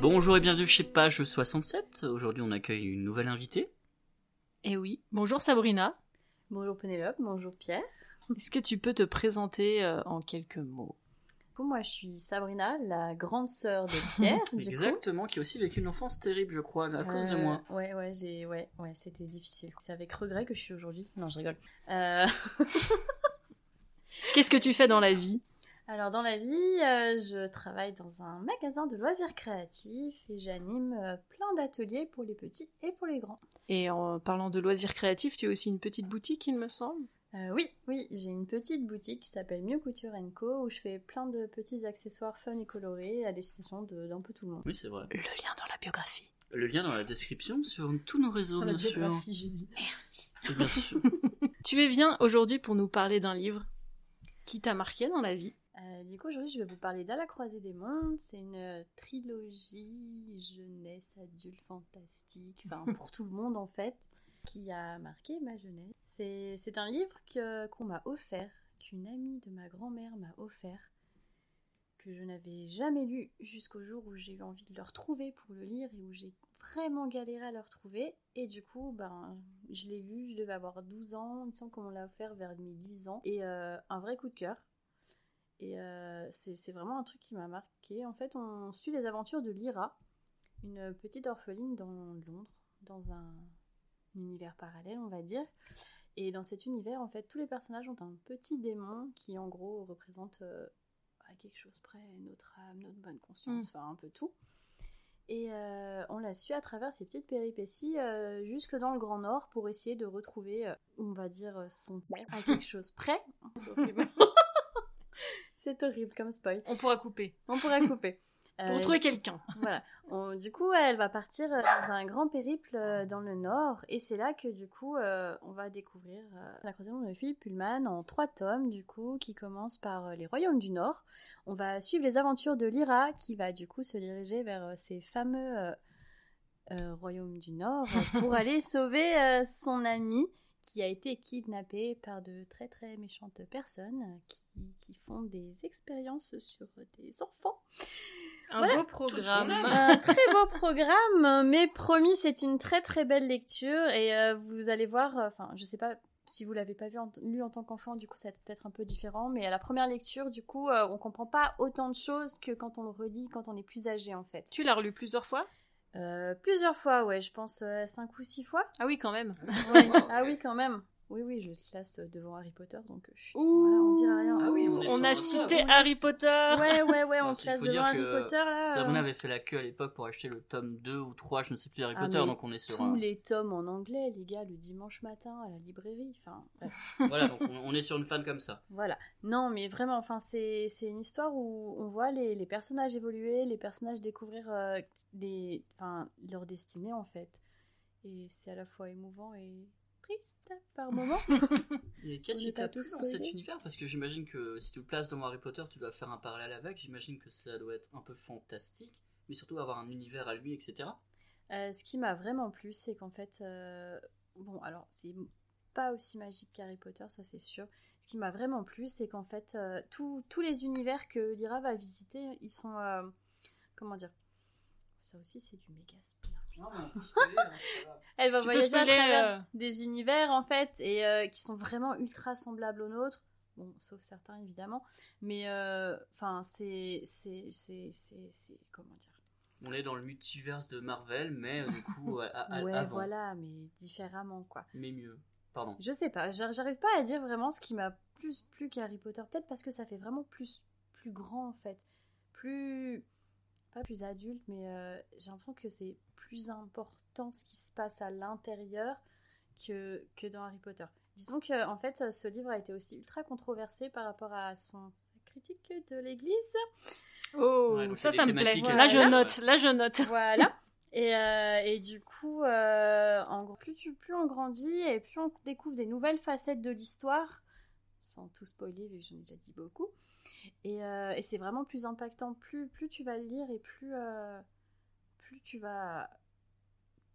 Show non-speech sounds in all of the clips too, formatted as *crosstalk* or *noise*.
Bonjour et bienvenue chez Page 67. Aujourd'hui, on accueille une nouvelle invitée. Eh oui. Bonjour Sabrina. Bonjour Pénélope, bonjour Pierre. Est-ce que tu peux te présenter euh, en quelques mots? Coup, moi je suis Sabrina, la grande sœur de Pierre. *laughs* du coup. Exactement, qui a aussi vécu une enfance terrible, je crois, à cause de Euh, moi. Ouais, ouais, j'ai, ouais, ouais, c'était difficile. C'est avec regret que je suis aujourd'hui. Non, je rigole. Euh, *laughs* Qu'est-ce que tu fais dans la vie? Alors dans la vie, euh, je travaille dans un magasin de loisirs créatifs et j'anime euh, plein d'ateliers pour les petits et pour les grands. Et en parlant de loisirs créatifs, tu as aussi une petite boutique, il me semble? Euh, oui, oui, j'ai une petite boutique qui s'appelle Mieux Couture Co où je fais plein de petits accessoires fun et colorés à destination de- d'un peu tout le monde. Oui, c'est vrai. Le lien dans la biographie. Le lien dans la description sur tous nos réseaux, Dans la bien sûr. biographie, j'ai dit. Merci. Bien sûr. *laughs* Tu es bien aujourd'hui pour nous parler d'un livre qui t'a marqué dans la vie? Euh, du coup, aujourd'hui, je vais vous parler d'À la croisée des mondes. C'est une euh, trilogie jeunesse, adulte, fantastique, enfin pour *laughs* tout le monde en fait, qui a marqué ma jeunesse. C'est c'est un livre que- qu'on m'a offert, qu'une amie de ma grand-mère m'a offert, que je n'avais jamais lu jusqu'au jour où j'ai eu envie de le retrouver pour le lire et où j'ai vraiment galéré à le retrouver. Et du coup, ben, je l'ai lu, je devais avoir 12 ans, il me semble qu'on l'a offert vers mes 10 ans. Et euh, un vrai coup de cœur. Et euh, c'est vraiment un truc qui m'a marqué. En fait, on suit les aventures de Lyra, une petite orpheline dans Londres, dans un univers parallèle, on va dire. Et dans cet univers, en fait, tous les personnages ont un petit démon qui, en gros, représente euh, à quelque chose près notre âme, notre bonne conscience, enfin un peu tout. Et euh, on la suit à travers ces petites péripéties euh, jusque dans le Grand Nord pour essayer de retrouver, on va dire, son à *laughs* quelque chose près. *laughs* C'est horrible comme spoil. On pourra couper. On pourrait *laughs* couper. Pour Euh, trouver quelqu'un. voilà. On- du coup, elle va partir euh, dans un grand périple euh, dans le nord, et c'est là que du coup, euh, on va découvrir euh, la croisée de Philippe Pullman en trois tomes, du coup, qui commence par les royaumes du nord. On va suivre les aventures de Lyra, qui va du coup se diriger vers ces fameux royaumes du nord pour *laughs* aller sauver son ami qui a été kidnappé par de très très méchantes personnes euh, qui, qui font des expériences sur des enfants. Un Voilà. beau programme. Un très beau programme, mais promis, c'est une très très belle lecture et euh, vous allez voir, euh, enfin, je sais pas si vous l'avez pas vu en- lu en tant qu'enfant, du coup, ça va être peut-être un peu différent, mais à la première lecture, du coup, euh, on comprend pas autant de choses que quand on le relit quand on est plus âgé en fait. Tu l'as relu plusieurs fois? Euh, plusieurs fois, ouais, je pense 5 ou 6 fois. Ah oui, quand même. Ouais. *laughs* ah oui, quand même. Oui, oui, je le classe devant Harry Potter, donc euh, chut, Ouh. voilà, on dira rien. Ah oui, on a cité. Harry Potter. Ouais, ouais, ouais, on classe devant Harry Potter là. Sabrina euh, avait fait la queue à l'époque pour acheter le tome 2 ou 3, je ne sais plus, Harry Ah, Potter, donc on est sur tous un... les tomes en anglais, les gars, le dimanche matin à la librairie. Enfin, *laughs* Voilà, donc on, on est sur une fan comme ça. voilà. Non, mais vraiment, enfin, c'est c'est une histoire où on voit les, les personnages évoluer, les personnages découvrir euh, enfin, leur destinée en fait. Et c'est à la fois émouvant et triste par moments. *laughs* Et qu'est-ce est qui t'a plu dans cet univers? Parce que j'imagine que si tu le places dans Harry Potter, tu dois faire un parallèle avec. J'imagine que ça doit être un peu fantastique, mais surtout avoir un univers à lui, etc. Euh, ce qui m'a vraiment plu, c'est qu'en fait, euh, bon, alors c'est pas aussi magique qu'Harry Potter, ça c'est sûr. Ce qui m'a vraiment plu, c'est qu'en fait, euh, tous- tous les univers que Lyra va visiter, ils sont, euh, comment dire, ça aussi c'est du méga *laughs* spoiler. Elle va Tu peux voyager à spoiler, travers euh, des univers en fait et euh, qui sont vraiment ultra semblables aux nôtres. Bon, sauf certains évidemment, mais euh, enfin c'est c'est c'est c'est c'est- comment dire? On est dans le multiverse de Marvel, mais euh, du coup, *laughs* à, à- ouais, avant. voilà, mais différemment quoi. Mais mieux. Pardon. Je sais pas, j'ar- j'arrive pas à dire vraiment ce qui m'a plus plu qu'Harry Potter. Peut-être parce que ça fait vraiment plus, plus grand en fait. Plus. Pas plus adulte, mais euh, j'ai l'impression que c'est plus important ce qui se passe à l'intérieur que, que dans Harry Potter. Disons que en fait, ce livre a été aussi ultra controversé par rapport à son sa critique de l'Église. Oh, Ouais, ça, ça me plaît. thématiques Là, je note. Là, je note. *laughs* Voilà. Et, euh, et du coup, euh, en plus, tu, plus on grandit et plus on découvre des nouvelles facettes de l'histoire, sans tout spoiler, vu que j'en ai déjà dit beaucoup. Et, euh, et c'est vraiment plus impactant. Plus, plus tu vas le lire et plus, euh, plus tu vas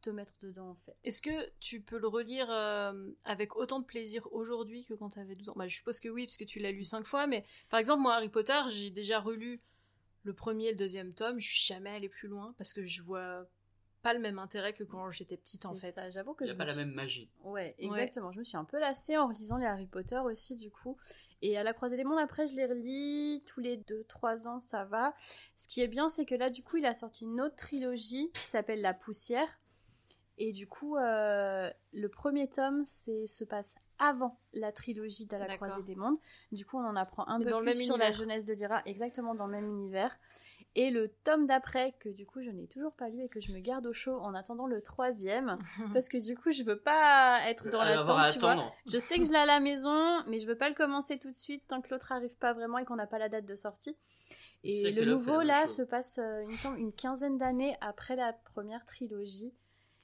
te mettre dedans, en fait. Est-ce que tu peux le relire euh, avec autant de plaisir aujourd'hui que quand tu avais 12 ans? Bah, Je suppose que oui, parce que tu l'as lu 5 fois, mais par exemple, moi, Harry Potter, j'ai déjà relu le premier et le deuxième tome, je suis jamais allée plus loin parce que je vois pas le même intérêt que quand j'étais petite en fait. J'avoue que Il n'y a pas la même magie. Ouais, exactement. Je me suis un peu lassée en relisant les Harry Potter aussi, du coup. Et à la croisée des mondes, après, je les relis tous les 2-3 ans, ça va. Ce qui est bien, c'est que là, du coup, il a sorti une autre trilogie qui s'appelle La Poussière. Et du coup, euh, le premier tome c'est, se passe avant la trilogie de la croisée des mondes. Du coup, on en apprend un Mais peu plus sur la jeunesse de Lyra, exactement dans le même univers. Et le tome d'après, que du coup je n'ai toujours pas lu et que je me garde au chaud en attendant le troisième, *laughs* parce que du coup je veux pas être dans Euh, l'attente, à tu vois. Je sais que je l'ai à la maison, mais je veux pas le commencer tout de suite tant que l'autre arrive pas vraiment et qu'on n'a pas la date de sortie. Et le nouveau là se passe, euh, il me semble, une quinzaine d'années après la première trilogie.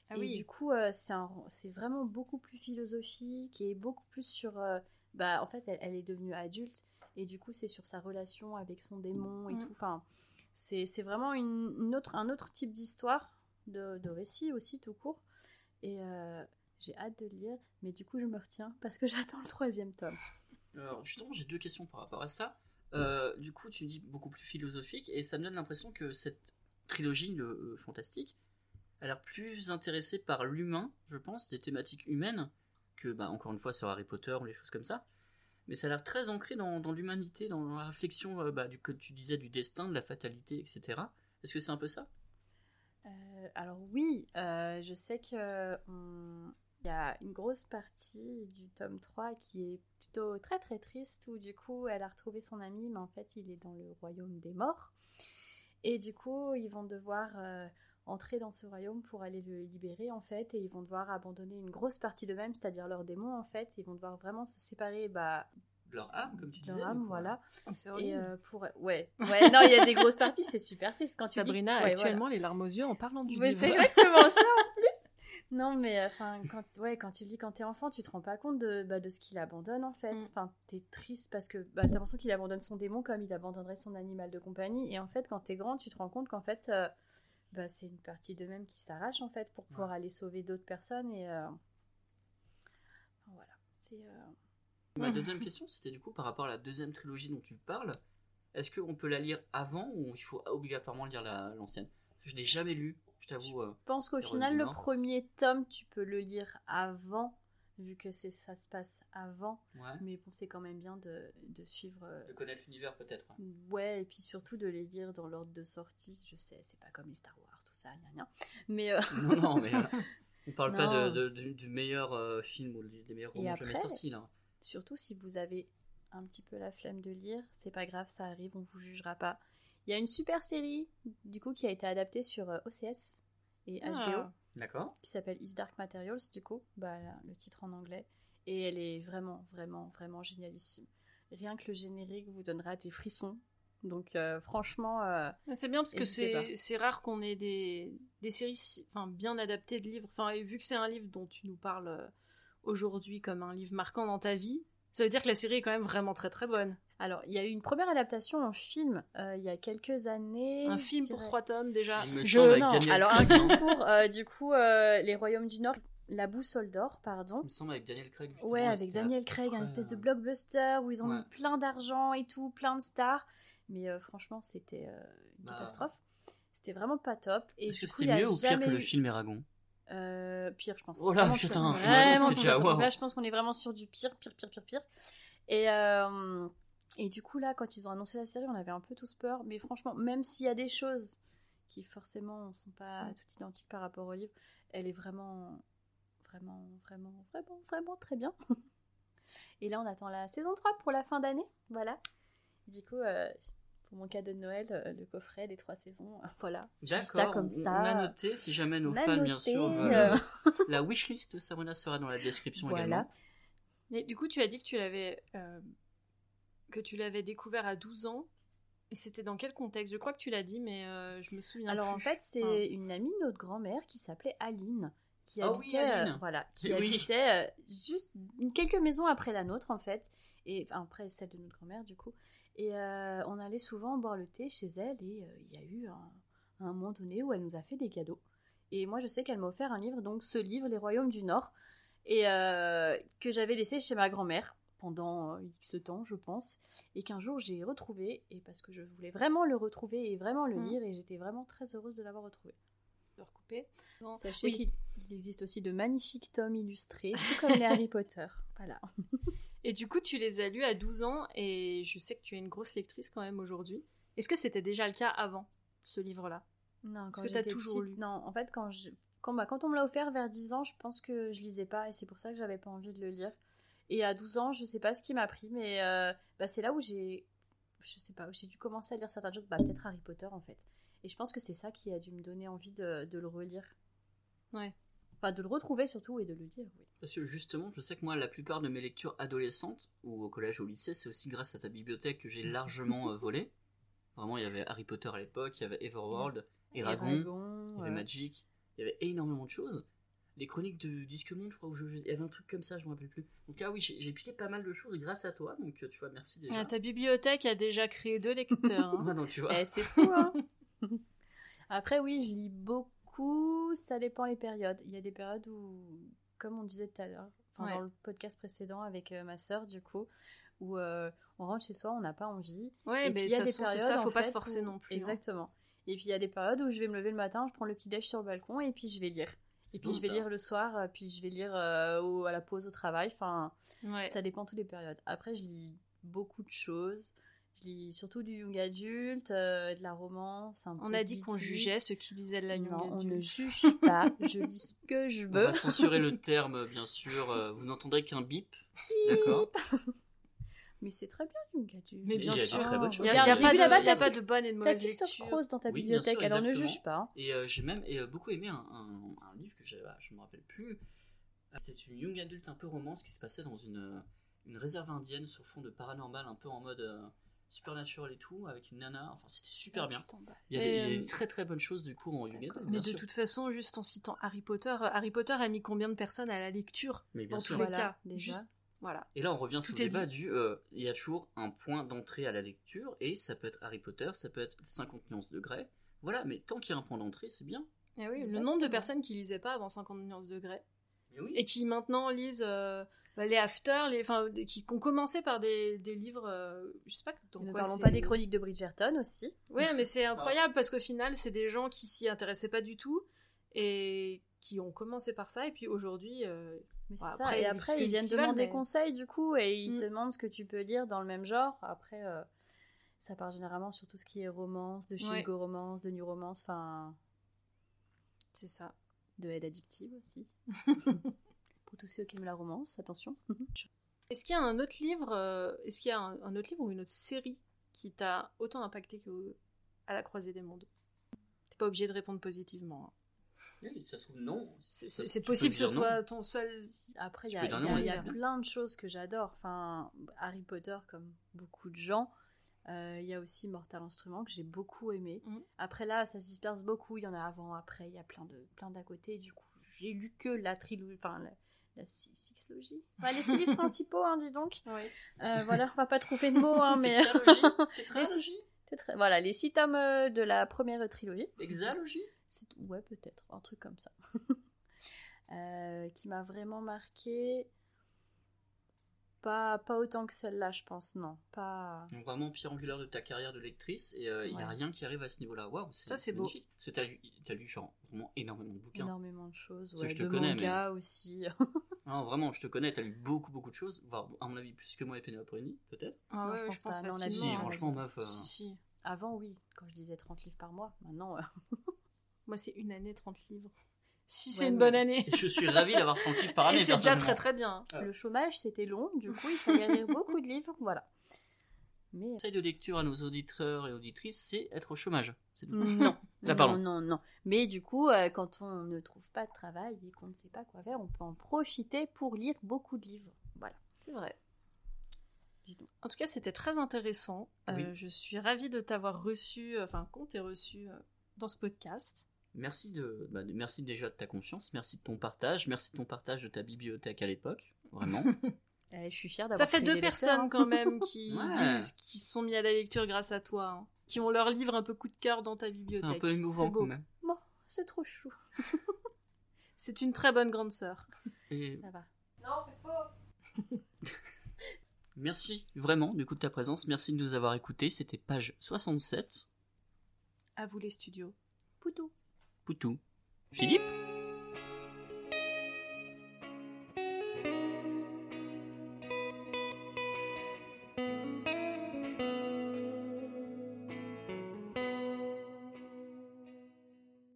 Ah et oui. du coup, euh, c'est vraiment beaucoup plus philosophique et beaucoup plus sur. euh, bah, en fait, elle, elle est devenue adulte et du coup, c'est sur sa relation avec son démon et Mm. tout. Enfin, c'est vraiment une, une autre, un autre type d'histoire, de, de récit aussi, tout court. Et euh, j'ai hâte de le lire, mais du coup, je me retiens parce que *laughs* j'attends le troisième tome. Alors, justement, j'ai deux questions par rapport à ça. Euh, du coup, tu dis beaucoup plus philosophique, et ça me donne l'impression que cette trilogie de euh, fantastique a l'air plus intéressée par l'humain, je pense, des thématiques humaines, que, bah, encore une fois, sur Harry Potter ou les choses comme ça. Mais ça a l'air très ancré dans, l'humanité, dans la réflexion, euh, bah, du, tu disais, du destin, de la fatalité, etc. Est-ce que c'est un peu ça? Euh, alors oui, euh, je sais que il y a une grosse partie du tome 3 qui est plutôt très très triste où du coup elle a retrouvé son ami mais en fait il est dans le royaume des morts et du coup ils vont devoir euh, entrer dans ce royaume pour aller le libérer en fait et ils vont devoir abandonner une grosse partie d'eux-mêmes c'est-à-dire leurs démons en fait ils vont devoir vraiment se séparer bah, De leur âme, comme tu de disais. leur âme voilà C'est et euh, pour ouais ouais non il y a des grosses parties c'est super triste quand tu dis- Sabrina a ouais, voilà. actuellement les larmes aux yeux en parlant du Mais livre. c'est exactement ça en plus. Non, mais euh, enfin, quand, ouais, quand tu le dis quand t'es enfant, tu te rends pas compte de, bah, de ce qu'il abandonne en fait. Mm. Enfin, t'es triste parce que bah, t'as l'impression qu'il abandonne son démon comme il abandonnerait son animal de compagnie. Et en fait, quand t'es grand, tu te rends compte qu'en fait, euh, bah, c'est une partie d'eux-mêmes qui s'arrache en fait pour pouvoir aller sauver d'autres personnes. Et euh, enfin, voilà, c'est. euh, Ma *laughs* deuxième question, c'était du coup par rapport à la deuxième trilogie dont tu parles. Est-ce qu'on peut la lire avant ou il faut obligatoirement lire la- l'ancienne? Que Je l'ai jamais lu, je t'avoue. euh. Je pense qu'au final, le premier tome, tu peux le lire avant, vu que c'est ça se passe avant. Ouais. Mais bon, c'est quand même bien de, de suivre. euh, De connaître l'univers peut-être. ouais. Ouais, et puis surtout de les lire dans l'ordre de sortie. Je sais, c'est pas comme les Star Wars, tout ça, gna gna. Mais euh, non, non, mais euh, *laughs* on parle pas de, de- du, meilleur euh, film ou des meilleurs romans jamais sortis là. surtout si vous avez un petit peu la flemme de lire, c'est pas grave, ça arrive, on vous jugera pas. Il y a une super série, du coup, qui a été adaptée sur OCS et HBO, Ah. D'accord. qui s'appelle Is Dark Materials, du coup, bah, le titre en anglais. Et elle est vraiment, vraiment, vraiment génialissime. Rien que le générique vous donnera des frissons. Donc, euh, franchement, euh, C'est bien parce que c'est rare qu'on ait des, des séries si- enfin, bien adaptées de livres. Enfin, et vu que c'est un livre dont tu nous parles euh, aujourd'hui comme un livre marquant dans ta vie, ça veut dire que la série est quand même vraiment très très bonne. Alors, il y a eu une première adaptation en film euh, il y a quelques années. Un film pour trois tomes déjà. Je- non, alors un *laughs* film pour euh, du coup euh, les Royaumes du Nord, La Boussole d'Or, pardon. Il me semble avec Daniel Craig. justement, Ouais, avec Daniel Craig, un espèce de blockbuster où ils ont Ouais. mis plein d'argent et tout, plein de stars. Mais euh, franchement, c'était euh, une Bah. catastrophe. C'était vraiment pas top. Et Est-ce que c'était mieux ou pire que le eu- film Eragon? Euh, pire, je pense. Oh là, putain, vraiment. Là, je pense qu'on est vraiment sur du pire, pire, pire, pire, pire. Et, euh, et du coup, là, quand ils ont annoncé la série, on avait un peu tous peur. Mais franchement, même s'il y a des choses qui forcément ne sont pas toutes identiques par rapport au livre, elle est vraiment, vraiment, vraiment, vraiment, vraiment très bien. *laughs* Et là, on attend la saison 3 pour la fin d'année. Voilà. Du coup, euh, pour mon cadeau de Noël, euh, le coffret des trois saisons. Voilà. Je dis ça D'accord, comme ça. on a noté, si jamais nos fans, bien sûr, veulent, euh, *laughs* la wishlist de Sabrina sera dans la description Voilà. également. Mais du coup, tu as dit que tu l'avais euh, que tu l'avais découvert à 12 ans. Et c'était dans quel contexte? Je crois que tu l'as dit, mais euh, je me souviens Alors en fait, c'est une amie de notre grand-mère qui s'appelait Aline, qui Ah oui, habitait, Aline. euh, voilà, qui Oui. habitait euh, juste quelques maisons après la nôtre en fait, et enfin, après celle de notre grand-mère du coup. Et euh, on allait souvent boire le thé chez elle, et euh, il y a eu un, un moment donné où elle nous a fait des cadeaux. Et moi, je sais qu'elle m'a offert un livre, donc ce livre, Les Royaumes du Nord, et euh, que j'avais laissé chez ma grand-mère. Pendant euh, X temps, je pense, et qu'un jour j'ai retrouvé, et parce que je voulais vraiment le retrouver et vraiment le Mm. lire, et j'étais vraiment très heureuse de l'avoir retrouvé. de recouper. Non. Sachez Oui. qu'il il existe aussi de magnifiques tomes illustrés, tout comme les *laughs* Harry Potter. Voilà. Et du coup, tu les as lus à 12 ans et je sais que tu es une grosse lectrice quand même aujourd'hui. Est-ce que c'était déjà le cas avant ce livre-là? Non, Parce quand que j'étais toujours petite- lu. Non, en fait, quand, je... quand, bah, quand on me l'a offert vers 10 ans, je pense que je lisais pas et c'est pour ça que j'avais pas envie de le lire. Et à 12 ans, je sais pas ce qui m'a pris, mais euh, bah, c'est là où j'ai. Je sais pas, j'ai dû commencer à lire certaines choses, bah, peut-être Harry Potter en fait. Et je pense que c'est ça qui a dû me donner envie de, de le relire. Ouais. Enfin, de le retrouver surtout et de le lire, oui. Parce que justement, je sais que moi, la plupart de mes lectures adolescentes, ou au collège ou au lycée, c'est aussi grâce à ta bibliothèque que j'ai *laughs* largement euh, volé. Vraiment, il y avait Harry Potter à l'époque, il y avait Everworld, Eragon, il y avait Magic, il y avait énormément de choses. Les chroniques de Disque Monde, je crois, où je, je- il y avait un truc comme ça, je me rappelle plus. Donc, ah oui, j'ai pillé pas mal de choses grâce à toi, donc euh, tu vois, merci déjà. Ah, Ta bibliothèque a déjà créé deux lecteurs. hein. *laughs* Ah, donc tu vois. Eh, c'est fou, hein *laughs* Après, oui, je lis beaucoup, ça dépend les périodes. Il y a des périodes où, comme on disait tout à l'heure, enfin, Ouais. dans le podcast précédent avec euh, ma sœur, du coup, où euh, on rentre chez soi, on n'a pas envie. Ouais, et mais puis il y a des façon, c'est périodes, ça, faut pas se forcer où- non plus. hein. Exactement. Et puis il y a des périodes où je vais me lever le matin, je prends le petit déj sur le balcon et puis je vais lire. Et puis bon, je vais ça. lire le soir, euh, puis je vais lire euh, au- à la pause au travail. Enfin, Ouais. ça dépend toutes les périodes. Après, je lis beaucoup de choses. Je lis surtout du young adulte, euh, de la romance. Un On peu a dit qu'on jugeait ceux qui lisaient de la young Non, on ne juge pas. *laughs* je lis ce que je On veux. va censurer le *laughs* terme, bien sûr. euh, vous n'entendrez qu'un bip. D'accord? Mais c'est très bien. Mais Il bien y a de sûr. très bonnes choses. Il y a, pas là-bas, t'as pas de bonne et de T'as mauvaise Six of lecture. Crows dans ta Oui, bibliothèque, sûr, alors ne juge pas. Et euh, j'ai même euh, beaucoup aimé un, un- un livre que j'ai, ah, je me rappelle plus. Ah, C'est une young adulte un peu romance qui se passait dans une, euh, une réserve indienne sur fond de paranormal, un peu en mode euh, supernatural et tout, avec une nana. Enfin, c'était super Ah, bien. Il y, a des, il y a des euh, très très bonnes choses du coup en adult. Mais de sûr. toute façon, juste en citant Harry Potter, euh, Harry Potter a mis combien de personnes à la lecture Mais bien Dans sûr. tous les Voilà, cas? déjà. Juste, voilà. Et là, on revient Tout sur le débat dit. du. euh, Il y a toujours un point d'entrée à la lecture, et ça peut être Harry Potter, ça peut être 50 nuances de Grey. Voilà, mais tant qu'il y a un point d'entrée, c'est bien. Eh oui, le nombre de personnes qui lisaient pas avant 50 nuances degrés Mais oui. et qui maintenant lisent euh, bah, les after, les, enfin, qui, ont commencé par des, des livres, euh, je sais pas dans Ne quoi parlons pas des chroniques de Bridgerton aussi. Ouais, mais c'est *laughs* incroyable parce qu'au final, c'est des gens qui s'y intéressaient pas du tout et qui ont commencé par ça et puis aujourd'hui, euh, Mais c'est Bon, ça. après, Et ils après, ils viennent demander mais- conseil du coup, et ils Mm. te demandent ce que tu peux lire dans le même genre. Après, euh, ça part généralement sur tout ce qui est romance, de chez Ouais. Romance, de New Romance, enfin, c'est ça. de aide addictive aussi. *laughs* Pour tous ceux qui aiment la romance, attention. *laughs* Est-ce qu'il y a un autre livre, euh, est-ce qu'il y a un, un autre livre ou une autre série qui t'a autant impacté que à la croisée des mondes? T'es pas obligé de répondre positivement. hein. Oui, ça se trouve, non. C'est- possible que ce soit ton seul. Après, il y a, y non, y plein de choses que j'adore. Enfin, Harry Potter, comme beaucoup de gens. Euh, Il y a aussi Mortal Instrument que j'ai beaucoup aimé. Mhm. Après là, ça se disperse beaucoup. Il y en a avant, après. Il y a plein de plein d'à côté. Du coup, j'ai lu que la trilogie, enfin la, la six- sixlogie. Enfin, les six *laughs* livres principaux, hein, dis donc. Euh, voilà, on va pas trouver de mots, hein, *laughs* mais tétralogie. *laughs* Voilà, les six tomes euh, de la première trilogie. hexalogie. Ouais, peut-être, un truc comme ça. *laughs* Euh, qui m'a vraiment marqué. Pas, pas autant que celle-là, je pense, non. Pas. Donc, Vraiment pierre angulaire de ta carrière de lectrice, et euh, il n'y a rien qui arrive à ce niveau-là. Waouh, c'est Ça, c'est c'est beau. Parce que t'as lu, genre, vraiment énormément de bouquins. Énormément de choses. Ouais, je te de connais, manga aussi. *laughs* Non, vraiment, je te connais, t'as lu beaucoup, beaucoup de choses, voire, à mon avis, plus que moi et Pénélope peut-être. Ah ouais, je je pense pense, pas. Non, Si, a franchement, meuf. euh, Si, si. Avant, oui, quand je disais 30 livres par mois. Maintenant, euh, *laughs* Moi, c'est une année, 30 livres. Si c'est une bonne année. Et je suis ravi d'avoir 30 livres par année. Et c'est déjà très très bien. Ah. le chômage, c'était long. Du coup, il fallait lire beaucoup de livres. Voilà. Mais. conseil de lecture à nos auditeurs et auditrices, c'est être au chômage. C'est tout. Non, pardon. non, non, non. Mais du coup, euh, quand on ne trouve pas de travail et qu'on ne sait pas quoi faire, on peut en profiter pour lire beaucoup de livres. Voilà. C'est vrai. En tout cas, c'était très intéressant. Euh, Oui. je suis ravie de t'avoir reçu, enfin, qu'on t'ait reçu euh, dans ce podcast. Merci, de, bah, de- merci déjà de ta confiance, merci de ton partage, merci de ton partage de ta bibliothèque à l'époque. Vraiment. *laughs* Euh, je suis fière Ça d'avoir fait pris deux personnes hein. quand même qui *laughs* Ouais. disent qu'ils se sont mis à la lecture grâce à toi, hein. qui ont leur livre un peu coup de cœur dans ta c'est bibliothèque. un peu émouvant C'est quand même. Bon, c'est trop chou. *laughs* C'est une très bonne grande sœur. Et Ça va. Non, c'est faux. Merci vraiment du coup de ta présence. Merci de nous avoir écoutés. C'était page 67. À vous les studios. Poutou. Poutou. Philippe?